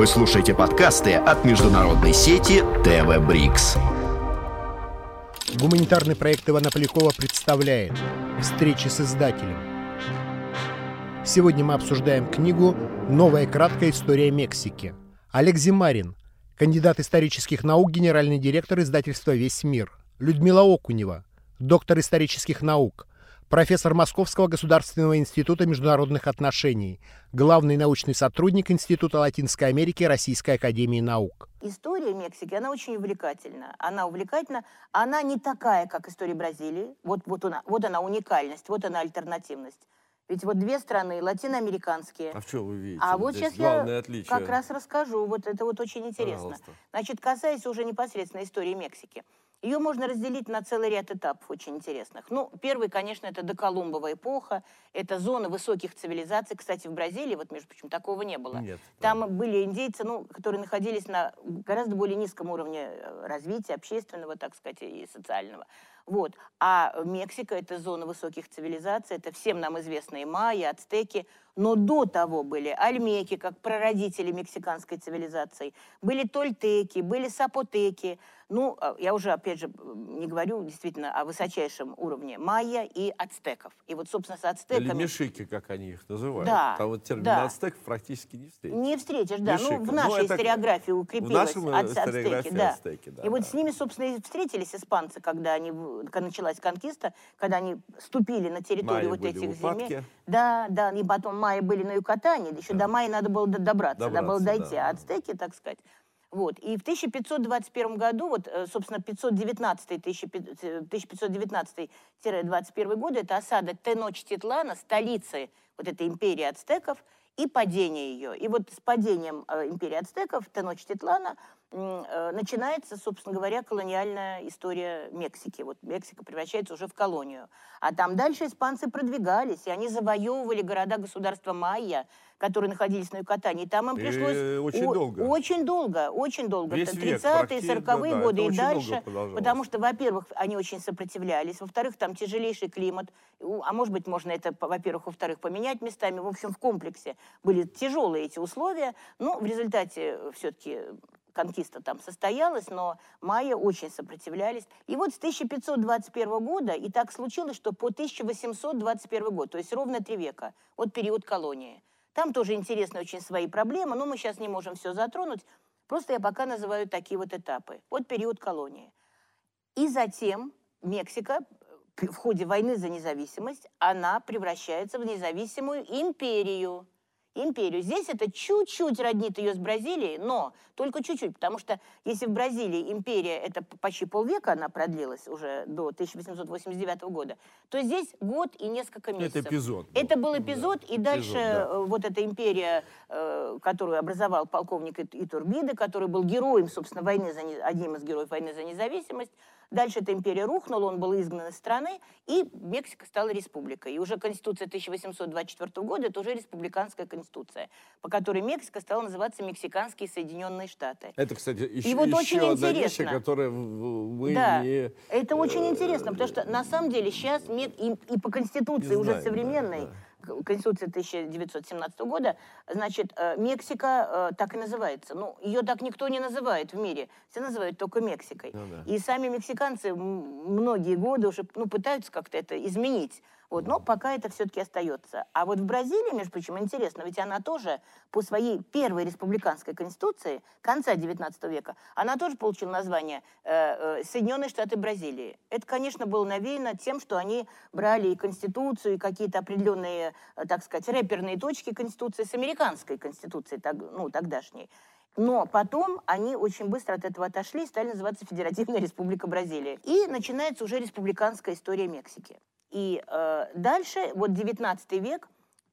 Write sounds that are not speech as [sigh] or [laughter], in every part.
Вы слушаете подкасты от международной сети ТВ Брикс. Гуманитарный проект Ивана Полякова представляет «Встречи с издателем». Сегодня мы обсуждаем книгу «Новая краткая история Мексики». Олег Зимарин, кандидат исторических наук, генеральный директор издательства «Весь мир». Людмила Окунева, доктор исторических наук, профессор Московского государственного института международных отношений, главный научный сотрудник Института Латинской Америки Российской академии наук. История Мексики, она очень увлекательна. Она увлекательна, она не такая, как история Бразилии. Вот, вот, она, вот она уникальность, вот она альтернативность. Ведь вот две страны латиноамериканские. А в чем вы видите? А вот здесь сейчас я отличие? как раз расскажу. Вот это вот очень интересно. Пожалуйста. Значит, касаясь уже непосредственно истории Мексики. Ее можно разделить на целый ряд этапов очень интересных. Ну, первый, конечно, это доколумбовая эпоха. Это зона высоких цивилизаций. Кстати, в Бразилии, вот, между прочим, такого не было. Нет. Там были индейцы, ну, которые находились на гораздо более низком уровне э, развития общественного, так сказать, и социального. Вот. А Мексика – это зона высоких цивилизаций, это всем нам известные майя, ацтеки. Но до того были альмеки, как прародители мексиканской цивилизации. Были тольтеки, были сапотеки. Ну, а, я уже, опять же, не говорю действительно о высочайшем уровне майя и ацтеков. И вот, собственно, с Или ацтеками... мешики, как они их называют. Да, Там вот термин да. ацтек практически не встретишь. Не встретишь, да. Мешика. Ну, в Ну, нашей это историографии укрепилось нашем, э, ац- историографии ацтеки, да. ацтеки, да, и вот да. с ними, собственно, и встретились испанцы, когда, они, в- началась конкиста, когда они ступили на территорию Майя вот этих земель. Да, да, и потом майя были на Юкатане, еще до майя надо было до- добраться, надо было Добраться, дойти, да. а ацтеки, так сказать. Вот. И в 1521 году, вот, э, собственно, 519 1519-21 годы, это осада Теночтитлана, столицы вот этой империи ацтеков, и падение ее. И вот с падением э, империи ацтеков, Теночтитлана, э, начинается, собственно говоря, колониальная история Мексики. Вот Мексика превращается уже в колонию. А там дальше испанцы продвигались, и они завоевывали города-государства Майя, которые находились на Юкатане. И там им И пришлось... очень о- долго. Очень долго, очень долго. Весь Это век 30-е, практи- 40-е да, годы и дальше. Потому что, во-первых, они очень сопротивлялись, во-вторых, там тяжелейший климат, а может быть, можно это, во-первых, во-вторых, поменять местами. В общем, в комплексе были тяжелые эти условия, но в результате все-таки конкиста там состоялась, но майя очень сопротивлялись. И вот с 1521 года, и так случилось, что по 1821 год, то есть ровно три века, вот период колонии. Там тоже интересны очень свои проблемы, но мы сейчас не можем все затронуть. Просто я пока называю такие вот этапы. Вот период колонии. И затем Мексика э, в ходе войны за независимость, она превращается в независимую империю. Империю. Здесь это чуть-чуть роднит ее с Бразилией, но только чуть-чуть, потому что если в Бразилии империя, это почти полвека она продлилась уже до 1889 года, то здесь год и несколько Это месяцев. эпизод был. Это был эпизод, и дальше да. э, вот эта империя, э, которую образовал полковник Ит- Итурбиде, который был героем, собственно, войны за, одним из героев войны за независимость, Дальше эта империя рухнула, он был изгнан из страны, и Мексика стала республикой. И уже Конституция 1824 года – это уже республиканская конституция, по которой Мексика стала называться Мексиканские Соединенные Штаты. Это, кстати, еще, вот еще очень одна вещь, интересно. которую мы да, не... это очень э, интересно, потому что на самом деле сейчас и, и по Конституции Не уже знаем, да, современной, да. К- Конституции 1917 года, значит, э, Мексика э, так и называется. Ну, ее так никто не называет в мире. Все называют только Мексикой. Ну да. И сами мексиканцы многие годы уже ну, пытаются как-то это изменить. Вот, но пока это все-таки остается. А вот в Бразилии, между прочим, интересно, ведь она тоже по своей первой республиканской конституции конца XIX века, она тоже получила название э, э, Соединенные Штаты Бразилии. Это, конечно, было навеяно тем, что они брали и конституцию, и какие-то определенные, э, так сказать, рэперные точки конституции с американской конституцией, так, ну, тогдашней. Но потом они очень быстро от этого отошли и стали называться Федеративная Республика Бразилия. И начинается уже республиканская история Мексики. И э, дальше, вот 19 век,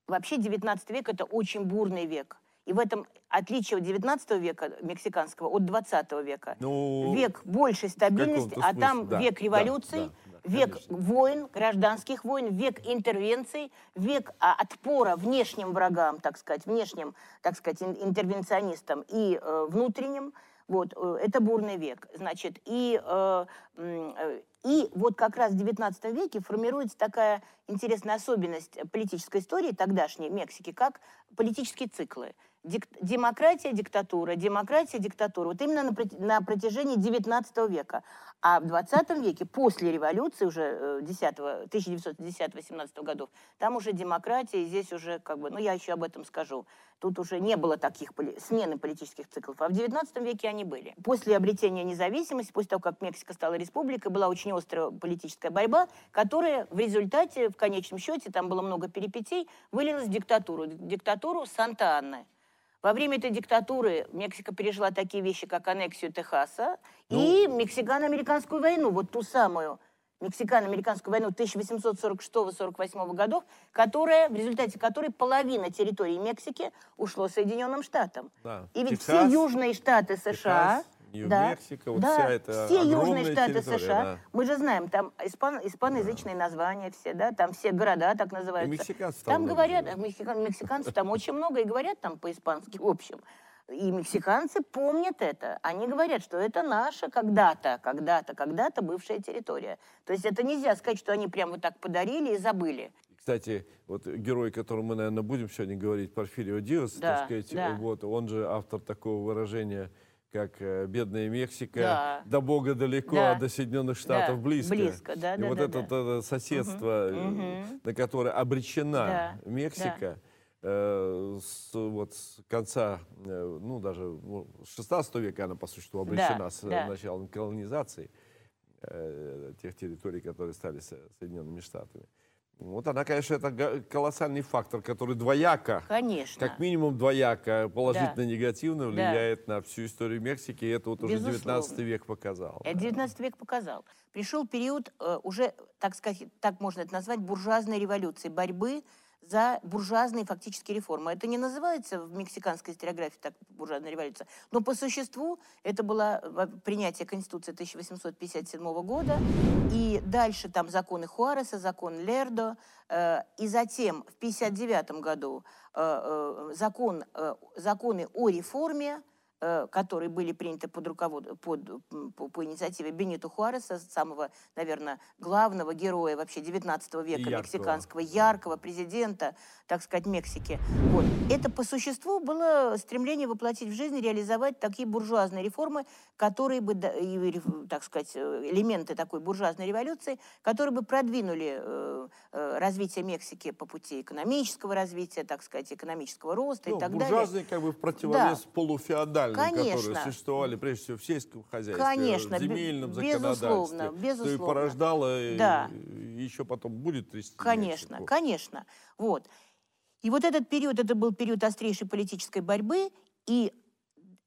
вообще 19 век – это очень бурный век. И в этом отличие 19 века мексиканского от 20 века. Ну, век большей стабильности, а там да, век революций, да, да, век конечно. войн, гражданских войн, век интервенций, век а, отпора внешним врагам, так сказать, внешним, так сказать, ин- интервенционистам и э, внутренним. Вот, э, это бурный век. Значит, и, э, э, и вот как раз в XIX веке формируется такая интересная особенность политической истории тогдашней Мексики, как политические циклы. дик- демократия, диктатура, демократия, диктатура. Вот именно на, на протяжении 19 века. А в 20 веке, после революции, уже э, 10, 1910-18 годов, там уже демократия, и здесь уже, как бы, ну, я еще об этом скажу. Тут уже не было таких поли- смены политических циклов, а в 19 веке они были. После обретения независимости, после того, как Мексика стала республикой, была очень острая политическая борьба, которая в результате, в конечном счете, там было много перипетий, вылилась в диктатуру, диктатуру Санта-Анны. Во время этой диктатуры Мексика пережила такие вещи, как аннексию Техаса и Мексикано-американскую войну, вот ту самую Мексикано-американскую войну 1846-48 годов, которая, в результате которой половина территории Мексики ушло Соединенным Штатам. Да. И ведь Техас, все южные штаты США... Техас, Нью-Мексико, вот да, вся эта все южные штаты США, да. мы же знаем, там испан, испаноязычные названия все, да, там все города так называются. мексиканцев там там говорят, мексикан- мексиканцев там [laughs] очень много и говорят там по-испански, в общем. И мексиканцы помнят это. Они говорят, что это наша когда-то, когда-то, когда-то бывшая территория. То есть это нельзя сказать, что они прямо вот так подарили и забыли. Кстати, вот герой, о котором мы, наверное, будем сегодня говорить, Порфирио Диас, Да, так сказать, да. вот, он же автор такого выражения, как э, «бедная Мексика, Да. до Бога далеко, Да. а до Соединенных Штатов Да, близко». близко, да, И да, вот да, это, да. это соседство, э, Мгм. на которое обречена Да, Мексика, э, с, вот с конца, э, ну, даже ну, с 16 века она, по существу, обречена Да, с да. началом колонизации э, тех территорий, которые стали Со- Соединенными Штатами. Вот она, конечно, это колоссальный фактор, который двояко, Конечно. как минимум двояко, положительно-негативно Да. влияет на всю историю Мексики. И это вот уже Безусловно. 19 век показал. Это 19 век показал. Пришел период э, уже, так сказать, так можно это назвать, буржуазной революции, борьбы за буржуазные фактические реформы. Это не называется в мексиканской историографии так буржуазная революция, но по существу это было принятие Конституции 1857 года, и дальше там законы Хуареса, закон Лердо, э, и затем в 1959 году э, э, закон, э, законы о реформе, которые были приняты под руковод... под, по, по инициативе Бенито Хуареса, самого, наверное, главного героя вообще 19 века яркого. мексиканского, яркого президента, так сказать, Мексики. Вот. Это по существу было стремление воплотить в жизнь, реализовать такие буржуазные реформы, которые бы, да- так сказать, э, элементы такой буржуазной революции, которые бы продвинули э, э, развитие Мексики по пути экономического развития, так сказать, экономического роста Ну, и так далее. буржуазные как бы в противовес полуфеодальным, которые Конечно. существовали прежде всего в сельском хозяйстве, Конечно, в земельном бе- безусловно, законодательстве. Что и безусловно. порождало, Да. и еще потом будет трясти Конечно, Мексику. конечно. Вот. И вот этот период, это был период острейшей политической борьбы, и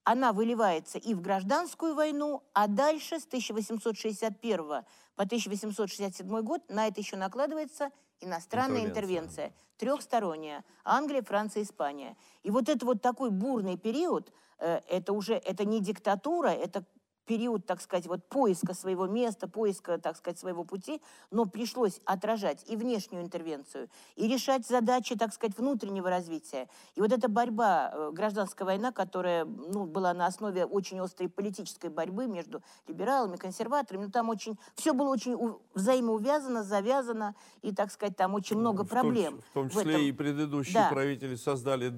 она выливается и в гражданскую войну, а дальше с 1861 по 1867 год на это еще накладывается иностранная Интервенция. интервенция, трехсторонняя, Англия, Франция, Испания. И вот это вот такой бурный период, это уже, это не диктатура, это период, так сказать, вот поиска своего места, поиска, так сказать, своего пути, но пришлось отражать и внешнюю интервенцию, и решать задачи, так сказать, внутреннего развития. И вот эта борьба, э, гражданская война, которая ну, была на основе очень острой политической борьбы между либералами, консерваторами, ну, там очень, все было очень взаимоувязано, завязано, и, так сказать, там очень много В том проблем. В том в числе этом. и предыдущие Да. правители создали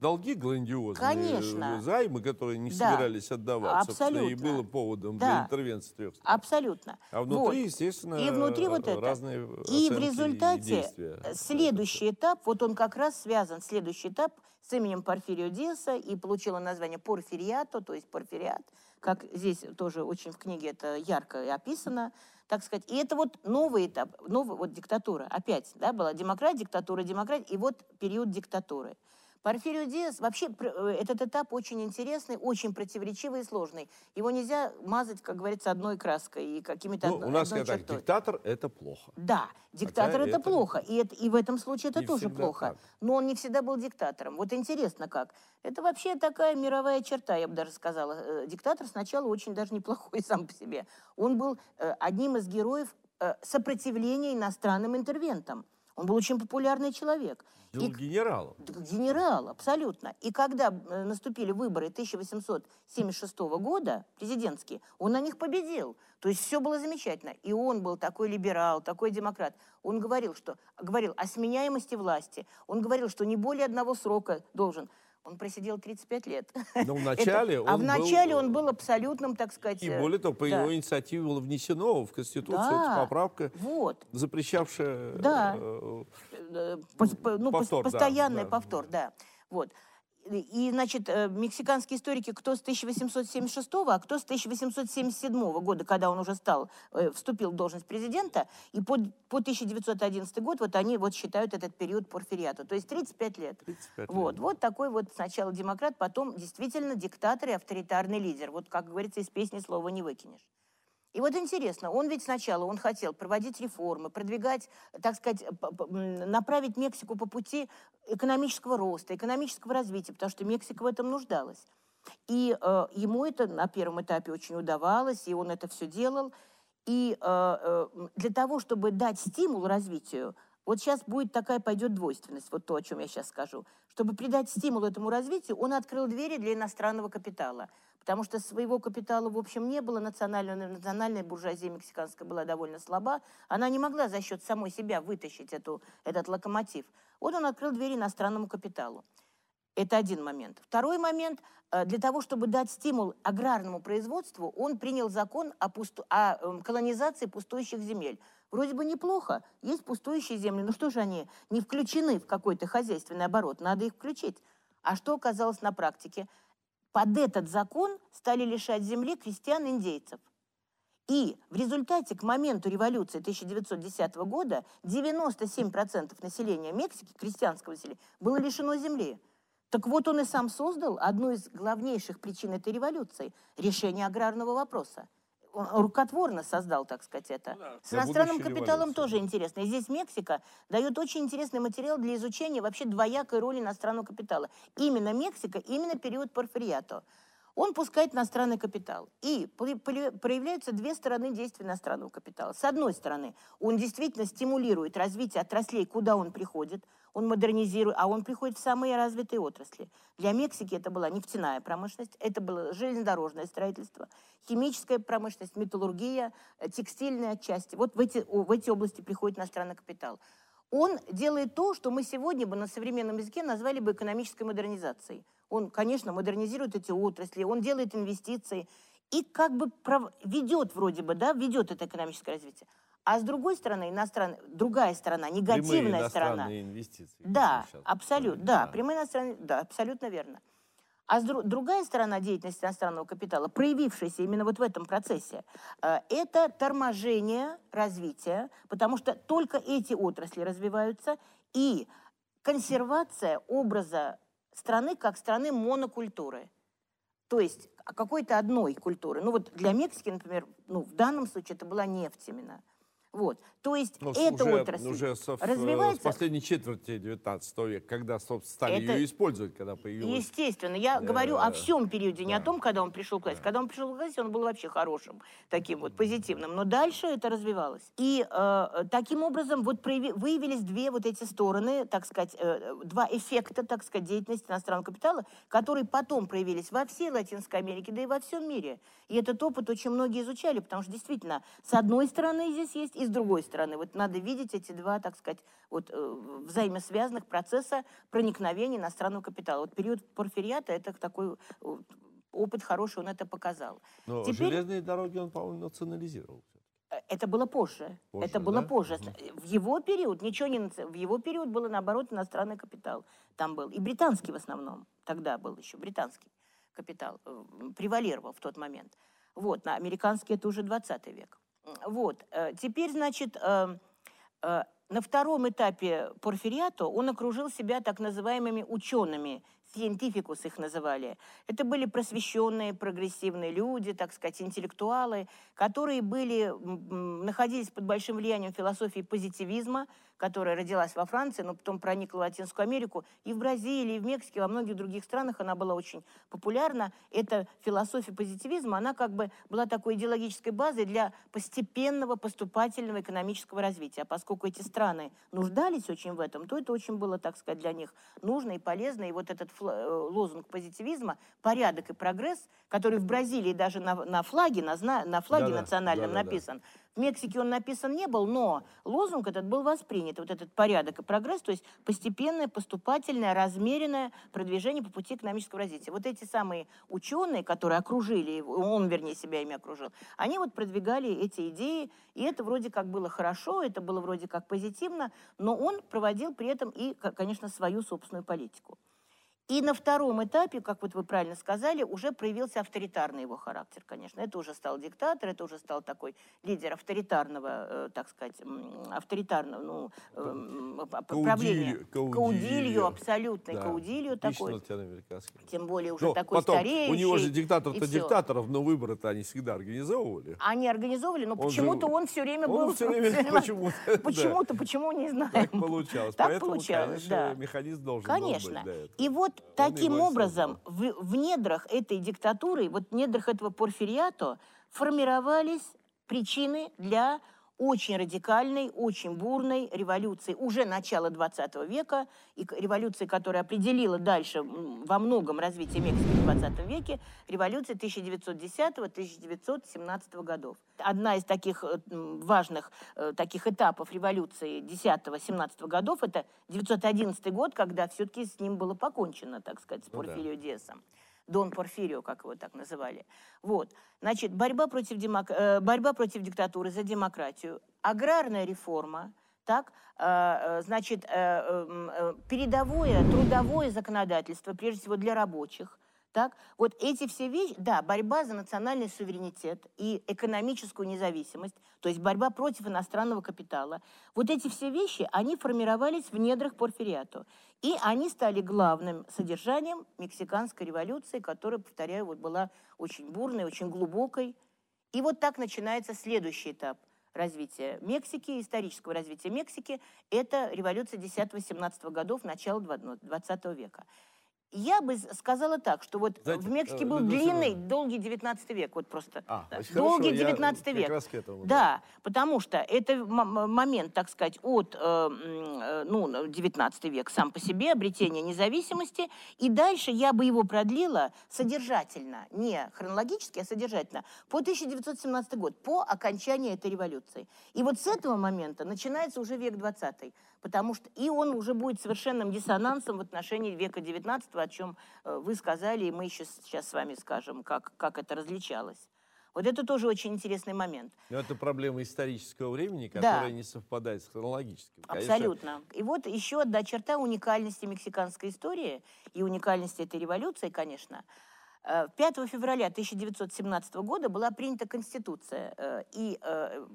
долги грандиозные, Конечно. э, займы, которые не Да. собирались отдавать, собственно, и Абсолютно. было поводом Да. для интервенции трех стран. Абсолютно. А внутри, Вот. естественно, И внутри вот это. разные И в результате э, следующий этап, вот он как раз связан, следующий этап с именем Порфирио Диаса и получил он название Порфириато, то есть Порфириат, как здесь тоже очень в книге это ярко и описано, так сказать. И это вот новый этап, новая вот диктатура. Опять, да, была демократия, диктатура, демократия, и вот период диктатуры. Порфирио Диас, вообще э, этот этап очень интересный, очень противоречивый и сложный. Его нельзя мазать, как говорится, одной краской и какими-то Ну, одно- у нас одной так, диктатор это плохо. Да, диктатор это, это плохо, и, это, и в этом случае это не тоже плохо. так. Но он не всегда был диктатором. Вот интересно как. Это вообще такая мировая черта, я бы даже сказала. Э, Диктатор сначала очень даже неплохой [laughs] сам по себе. Он был э, одним из героев сопротивления иностранным интервентам. Он был очень популярный человек. Был И генералом. Генерал, абсолютно. И когда э, наступили выборы 1876 года, президентские, он на них победил. То есть все было замечательно. И он был такой либерал, такой демократ. Он говорил, что, говорил о сменяемости власти. Он говорил, что не более одного срока должен. Он просидел 35 лет. [laughs] Но вначале Это- а он вначале был, он был абсолютным, так сказать... И э, более того, по да. его инициативе было внесено в Конституцию Да. поправка, Вот. запрещавшая Да. э, э, по- ну, Повтор, да, постоянный да. повтор, да. Вот. И, значит, э, мексиканские историки, кто с 1876, а кто с 1877 года, когда он уже стал, э, вступил в должность президента, и по, по 1911 год вот они вот считают этот период порфириата, то есть 35 лет. 35 лет. Вот, вот такой вот сначала демократ, потом действительно диктатор и авторитарный лидер. Вот, как говорится, из песни слова не выкинешь. И вот интересно, он ведь сначала, он хотел проводить реформы, продвигать, так сказать, направить Мексику по пути экономического роста, экономического развития, потому что Мексика в этом нуждалась. И э, ему это на первом этапе очень удавалось, и он это все делал. И э, э, для того, чтобы дать стимул развитию, вот сейчас будет такая пойдет двойственность, вот то, о чем я сейчас скажу. Чтобы придать стимул этому развитию, он открыл двери для иностранного капитала. Потому что своего капитала, в общем, не было. Национальная, национальная буржуазия мексиканская была довольно слаба. Она не могла за счет самой себя вытащить эту, этот локомотив. Вот он открыл двери иностранному капиталу. Это один момент. Второй момент. э, Для того, чтобы дать стимул аграрному производству, он принял закон о, пусту- о, эм, колонизации пустующих земель. Вроде бы неплохо, есть пустующие земли, но что же они не включены в какой-то хозяйственный оборот? Надо их включить. А что оказалось на практике? Под этот закон стали лишать земли крестьян-индейцев. И в результате к моменту революции 1910 года 97% населения Мексики, крестьянского населения, было лишено земли. Так вот он и сам создал одну из главнейших причин этой революции – решение аграрного вопроса. Рукотворно создал, так сказать, это. С для иностранным будущей капиталом революции. тоже интересно. И здесь Мексика дает очень интересный материал для изучения вообще двоякой роли иностранного капитала. Именно Мексика, именно период Порфириато. Он пускает иностранный капитал. И проявляются две стороны действия иностранного капитала. С одной стороны, он действительно стимулирует развитие отраслей, куда он приходит, он модернизирует, а он приходит в самые развитые отрасли. Для Мексики это была нефтяная промышленность, это было железнодорожное строительство, химическая промышленность, металлургия, э, текстильная части. Вот в эти, в эти области приходит иностранный капитал. Он делает то, что мы сегодня бы на современном языке назвали бы экономической модернизацией. Он, конечно, модернизирует эти отрасли, он делает инвестиции и как бы пров- ведет вроде бы, да, ведет это экономическое развитие. А с другой стороны, иностран... другая сторона, прямые негативная сторона. иностранные инвестиции. Да, абсолютно, говорим, да, прямые иностранные, да, абсолютно верно. А с дру- другая сторона деятельности иностранного капитала, проявившаяся именно вот в этом процессе, э, это торможение развития, потому что только эти отрасли развиваются, и консервация образа страны как страны монокультуры. То есть а какой-то одной культуры. Ну вот для Мексики, например, ну в данном случае это была нефть именно. Вот. То есть Ну, с- эта уже, отрасль уже со, в- развивается. с последней четверти 19 века, когда, собственно, стали Это- ее использовать, когда появилась... Естественно, я говорю о Э, всем периоде, не о да. том, когда он пришел к власти. Когда он пришел к власти, он был вообще хорошим, таким вот позитивным. Но дальше это развивалось. И э, таким образом вот прояви- выявились две вот эти стороны, так сказать, э, два эффекта, так сказать, деятельности иностранного капитала, которые потом проявились во всей Латинской Америке, да и во всем мире. И этот опыт очень многие изучали, потому что действительно, с одной стороны здесь есть, и с другой стороны. Вот надо видеть эти два, так сказать, вот, э, взаимосвязанных процесса проникновения иностранного капитала. Вот период порфириата – это такой опыт хороший, он это показал. Но Теперь- железные дороги он, по-моему, национализировал. Э, Это было позже. Позже, это было да? позже. В его период ничего не в его период было наоборот иностранный капитал. Там был и британский в основном. Тогда был еще британский капитал э, превалировал в тот момент. Вот на американский это уже 20 век. Вот э, теперь значит э, на втором этапе Порфириато он окружил себя так называемыми учеными, сcientificus их называли. Это были просвещенные, прогрессивные люди, так сказать, интеллектуалы, которые были, находились под большим влиянием философии позитивизма, которая родилась во Франции, но потом проникла в Латинскую Америку, и в Бразилии, и в Мексике, во многих других странах она была очень популярна. Эта философия позитивизма, она как бы была такой идеологической базой для постепенного поступательного экономического развития. А поскольку эти страны нуждались очень в этом, то это очень было, так сказать, для них нужно и полезно. И вот этот лозунг позитивизма «порядок и прогресс», который в Бразилии даже на, на флаге, на, на флаге Да-да, национальном да-да-да. написан, В Мексике он написан не был, но лозунг этот был воспринят. Вот этот порядок и прогресс, то есть постепенное, поступательное, размеренное продвижение по пути экономического развития. Вот эти самые ученые, которые окружили его, он, вернее, себя ими окружил, они вот продвигали эти идеи, и это вроде как было хорошо, это было вроде как позитивно, но он проводил при этом и, конечно, свою собственную политику. И на втором этапе, как вот вы правильно сказали, уже проявился авторитарный его характер, конечно. Это уже стал диктатор, это уже стал такой лидер авторитарного, э, так сказать, авторитарного, ну, э, правления. Каудилью, каудилью абсолютно, Да. каудилью такой. Тем более уже Ну, такой потом, стареющий. у него же диктатор-то диктаторов, но выборы-то они всегда организовывали. Они организовывали, но почему-то он все время Он был... все время почему-то, Почему-то, почему, не знаю. так получалось. Так Поэтому, получалось, конечно, да. механизм должен был Конечно. быть для этого. И вот таким образом в, в недрах этой диктатуры, вот в недрах этого порфириато формировались причины для очень радикальной, очень бурной революции уже начала 20 века, и революции, которая определила дальше во многом развитие Мексики в 20 веке, революция 1910-1917 годов. Одна из таких э, важных э, таких этапов революции 10-17 годов, это 911 год, когда все-таки с ним было покончено, так сказать, с Ну да. Порфирио Диасом. Дон Порфирио, как его так называли. Вот. Значит, борьба против, демок... э, борьба против диктатуры за демократию, аграрная реформа, так, э, э, значит, передовое трудовое законодательство, прежде всего для рабочих, так, вот эти все вещи, да, борьба за национальный суверенитет и экономическую независимость, то есть борьба против иностранного капитала, вот эти все вещи, они формировались в недрах Порфириато. И они стали главным содержанием мексиканской революции, которая, повторяю, вот была очень бурной, очень глубокой. И вот так начинается следующий этап развития Мексики, исторического развития Мексики. Это революция 10-18 годов, начало 20 века. Я бы сказала так, что вот Знаете, в Мексике э, был длинный, долгий 19 век, вот просто. А, да, очень хорошо, долгий я 19 как век. раз к этому, да. Да, потому что это момент, так сказать, от э, э, ну, 19 век сам по себе, обретение независимости, и дальше я бы его продлила содержательно, не хронологически, а содержательно, по 1917 год, по окончании этой революции. И вот с этого момента начинается уже век 20 потому что и он уже будет совершенным диссонансом в отношении века 19 о чем э, вы сказали, и мы еще сейчас с вами скажем, как, как это различалось. Вот это тоже очень интересный момент. Но это проблема исторического времени, Да. которая не совпадает с хронологическим. Конечно, Абсолютно. И вот еще одна черта уникальности мексиканской истории и уникальности этой революции, конечно. Э, 5 февраля 1917 года была принята Конституция, э, и э,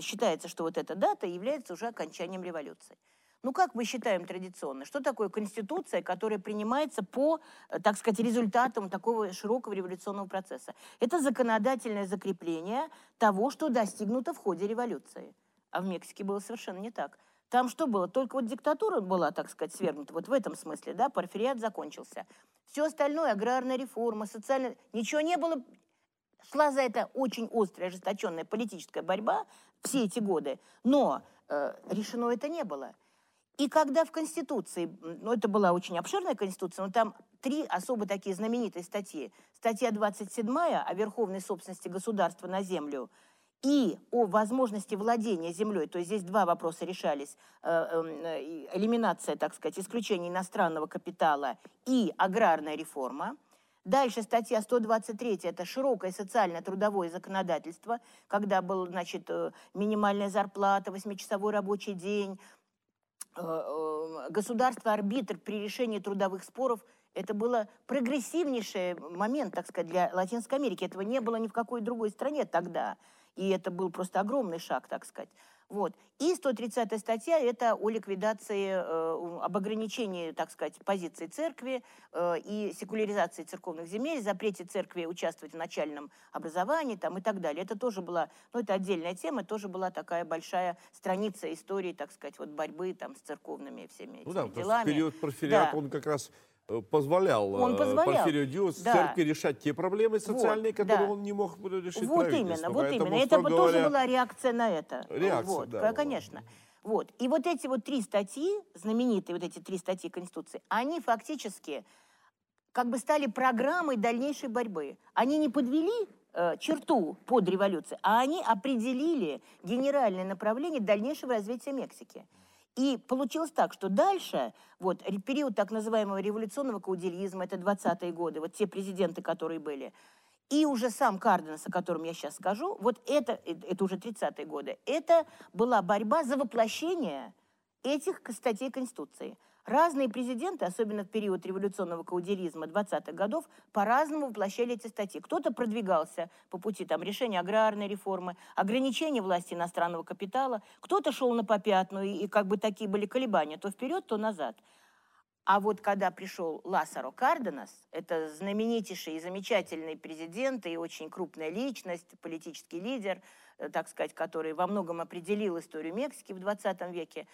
считается, что вот эта дата является уже окончанием революции. Ну, как мы считаем традиционно? Что такое Конституция, которая принимается по, э, так сказать, результатам такого широкого революционного процесса? Это законодательное закрепление того, что достигнуто в ходе революции. А в Мексике было совершенно не так. Там что было? Только вот диктатура была, так сказать, свергнута. Вот в этом смысле, да, порфириат закончился. Все остальное, аграрная реформа, социальная... Ничего не было. Шла за это очень острая, ожесточенная политическая борьба все эти годы. Но э, решено это не было. И когда в Конституции, ну это была очень обширная Конституция, но там три особо такие знаменитые статьи. Статья 27 о верховной собственности государства на землю и о возможности владения землей, то есть здесь два вопроса решались, э, эм, э, элиминация, так сказать, исключение иностранного капитала и аграрная реформа. Дальше статья 123, это широкое социальное трудовое законодательство, когда была, значит, э, минимальная зарплата, восьмичасовой рабочий день, государство-арбитр при решении трудовых споров. Это было прогрессивнейший момент, так сказать, для Латинской Америки. Этого не было ни в какой другой стране тогда. И это был просто огромный шаг, так сказать. Вот. И 130 статья – это о ликвидации, э, об ограничении, так сказать, позиции церкви э, и секуляризации церковных земель, запрете церкви участвовать в начальном образовании там, и так далее. Это тоже была, ну, это отдельная тема, тоже была такая большая страница истории, так сказать, вот борьбы там с церковными всеми этими Ну да, делами. период порфириата Да. он как раз позволял, Он э, позволял, Порфирию Диос да. церкви решать те проблемы социальные, которые да. он не мог решить Вот именно, вот Поэтому, именно. Это бы тоже говоря, была реакция на это. Реакция, вот, да, конечно. Вот. И вот эти вот три статьи, знаменитые вот эти три статьи Конституции, они фактически как бы стали программой дальнейшей борьбы. Они не подвели э, черту под революцией, а они определили генеральное направление дальнейшего развития Мексики. И получилось так, что дальше, вот период так называемого революционного каудилизма, это 20-е годы, вот те президенты, которые были, и уже сам Карденас, о котором я сейчас скажу, вот это, э, это уже 30-е годы, это была борьба за воплощение этих статей Конституции. Разные президенты, особенно в период революционного каудилизма 20-х годов, по-разному воплощали эти статьи. Кто-то продвигался по пути там, решения аграрной реформы, ограничения власти иностранного капитала, кто-то шел на попятную, и, и как бы такие были колебания, то вперед, то назад. А вот когда пришел Ласаро Карденас, это знаменитейший и замечательный президент и очень крупная личность, политический лидер – Э, так сказать, который во многом определил историю Мексики в 20 веке,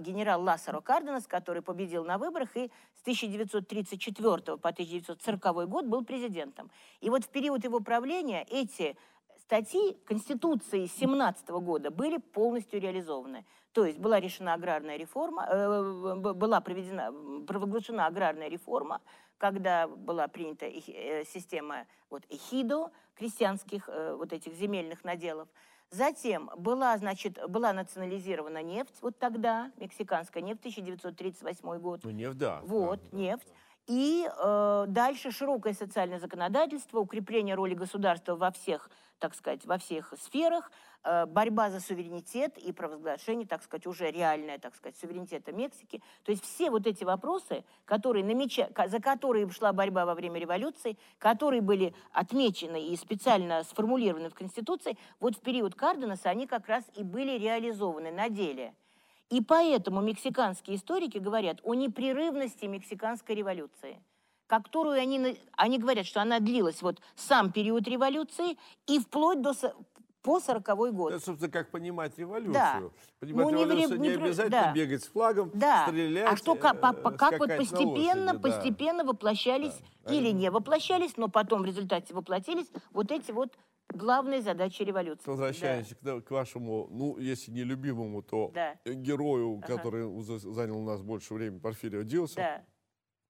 генерал Ласаро Карденас, который победил на выборах и с 1934 по 1940 год был президентом. И вот в период его правления эти статьи Конституции 17 года были полностью реализованы. То есть была решена аграрная реформа, э, была проведена, провозглашена аграрная реформа, когда была принята э, система вот, эхидо, крестьянских э, вот этих земельных наделов. Затем была, значит, была национализирована нефть, вот тогда, мексиканская нефть, 1938 год. Ну, нефть, да. Вот, да, нефть. И э, дальше широкое социальное законодательство, укрепление роли государства во всех, так сказать, во всех сферах, э, борьба за суверенитет и провозглашение, так сказать, уже реальное, так сказать, суверенитета Мексики. То есть все вот эти вопросы, которые намеча... за которые шла борьба во время революции, которые были отмечены и специально сформулированы в Конституции, вот в период Карденаса они как раз и были реализованы на деле. И поэтому мексиканские историки говорят о непрерывности мексиканской революции, которую они, они говорят, что она длилась вот сам период революции и вплоть до по 40 год. Это, собственно, как понимать революцию. Да. Понимать ну, революцию не, не, не обязательно да. бегать с флагом, да. стрелять, А что, как, как, как вот постепенно, лошади, постепенно да. воплощались да. или не воплощались, но потом в результате воплотились вот эти вот главные задачи революции. Возвращаемся да. к, к вашему, ну, если не любимому, то да. герою, ага. который занял у нас больше времени, Порфирио Диоса. Да.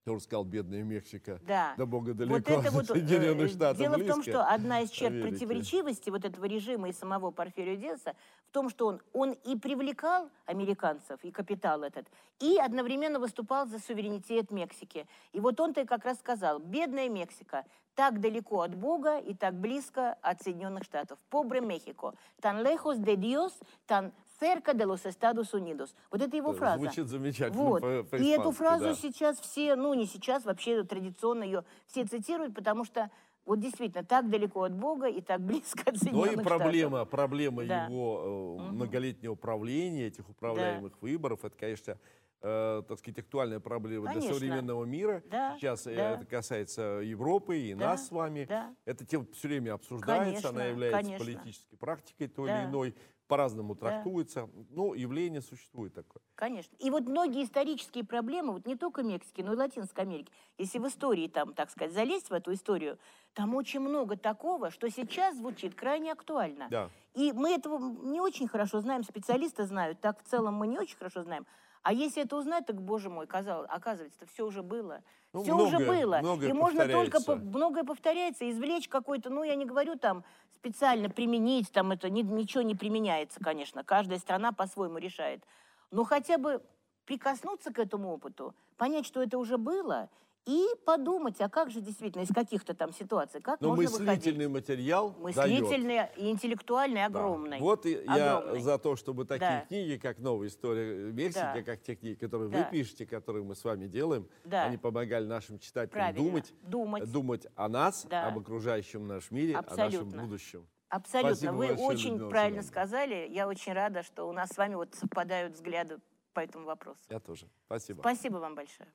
Тоже сказал, бедная Мексика. Да. До бога далеко. Вот это вот, Соединенных э, Штатов Дело близко. в том, что одна из черт Америки. противоречивости вот этого режима и самого Порфирио Диаса в том, что он, он и привлекал американцев, и капитал этот, и одновременно выступал за суверенитет Мексики. И вот он-то как раз сказал, бедная Мексика, так далеко от Бога и так близко от Соединенных Штатов. Pobre México, tan lejos de Dios, tan cerca de los Estados Unidos. Вот это его фраза. Звучит замечательно вот. по, И эту фразу да. сейчас все, ну не сейчас, вообще традиционно ее все цитируют, потому что вот действительно так далеко от Бога и так [laughs] близко от Соединенных Ну и проблема, Штатов. проблема да. его э, многолетнего управления, этих управляемых да. выборов, это, конечно, э, так сказать, актуальная проблема Конечно. для современного мира. Да, Сейчас э, да. это касается Европы и да, нас с вами. Да. Эта тема все время обсуждается, Конечно, она является конечно. политической практикой той да. или иной, по-разному да. трактуется. Ну, явление существует такое. Конечно. И вот многие исторические проблемы, вот не только Мексики, но и Латинской Америки, если в истории там, так сказать, залезть в эту историю, там очень много такого, что сейчас звучит крайне актуально. Да. И мы этого не очень хорошо знаем, специалисты знают, так в целом мы не очень хорошо знаем. А если это узнать, так, боже мой, казалось, оказывается, все уже было. Ну, все многое, уже было. Многое и можно только по, многое повторяется, извлечь какой-то, ну, я не говорю там специально применить, там это ни, ничего не применяется, конечно. Каждая страна по-своему решает. Но хотя бы прикоснуться к этому опыту, понять, что это уже было, и подумать, а как же действительно из каких-то там ситуаций, как Но можно мыслительный выходить? материал Мыслительный дает. и интеллектуальный огромный. Да. Вот и огромный. я за то, чтобы такие да. книги, как «Новая история Мексики», да. как те книги, которые да. вы пишете, которые мы с вами делаем, да. они помогали нашим читателям Правильно. думать, думать, думать о нас, да. об окружающем нашем мире, Абсолютно. о нашем будущем. Абсолютно. Спасибо Вы очень Людмила правильно Семеновна. сказали. Я очень рада, что у нас с вами вот совпадают взгляды по этому вопросу. Я тоже. Спасибо. Спасибо вам большое.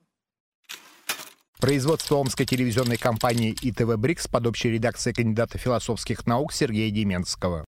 Производство омской телевизионной компании ИТВ «Брикс» под общей редакцией кандидата философских наук Сергея Деменского.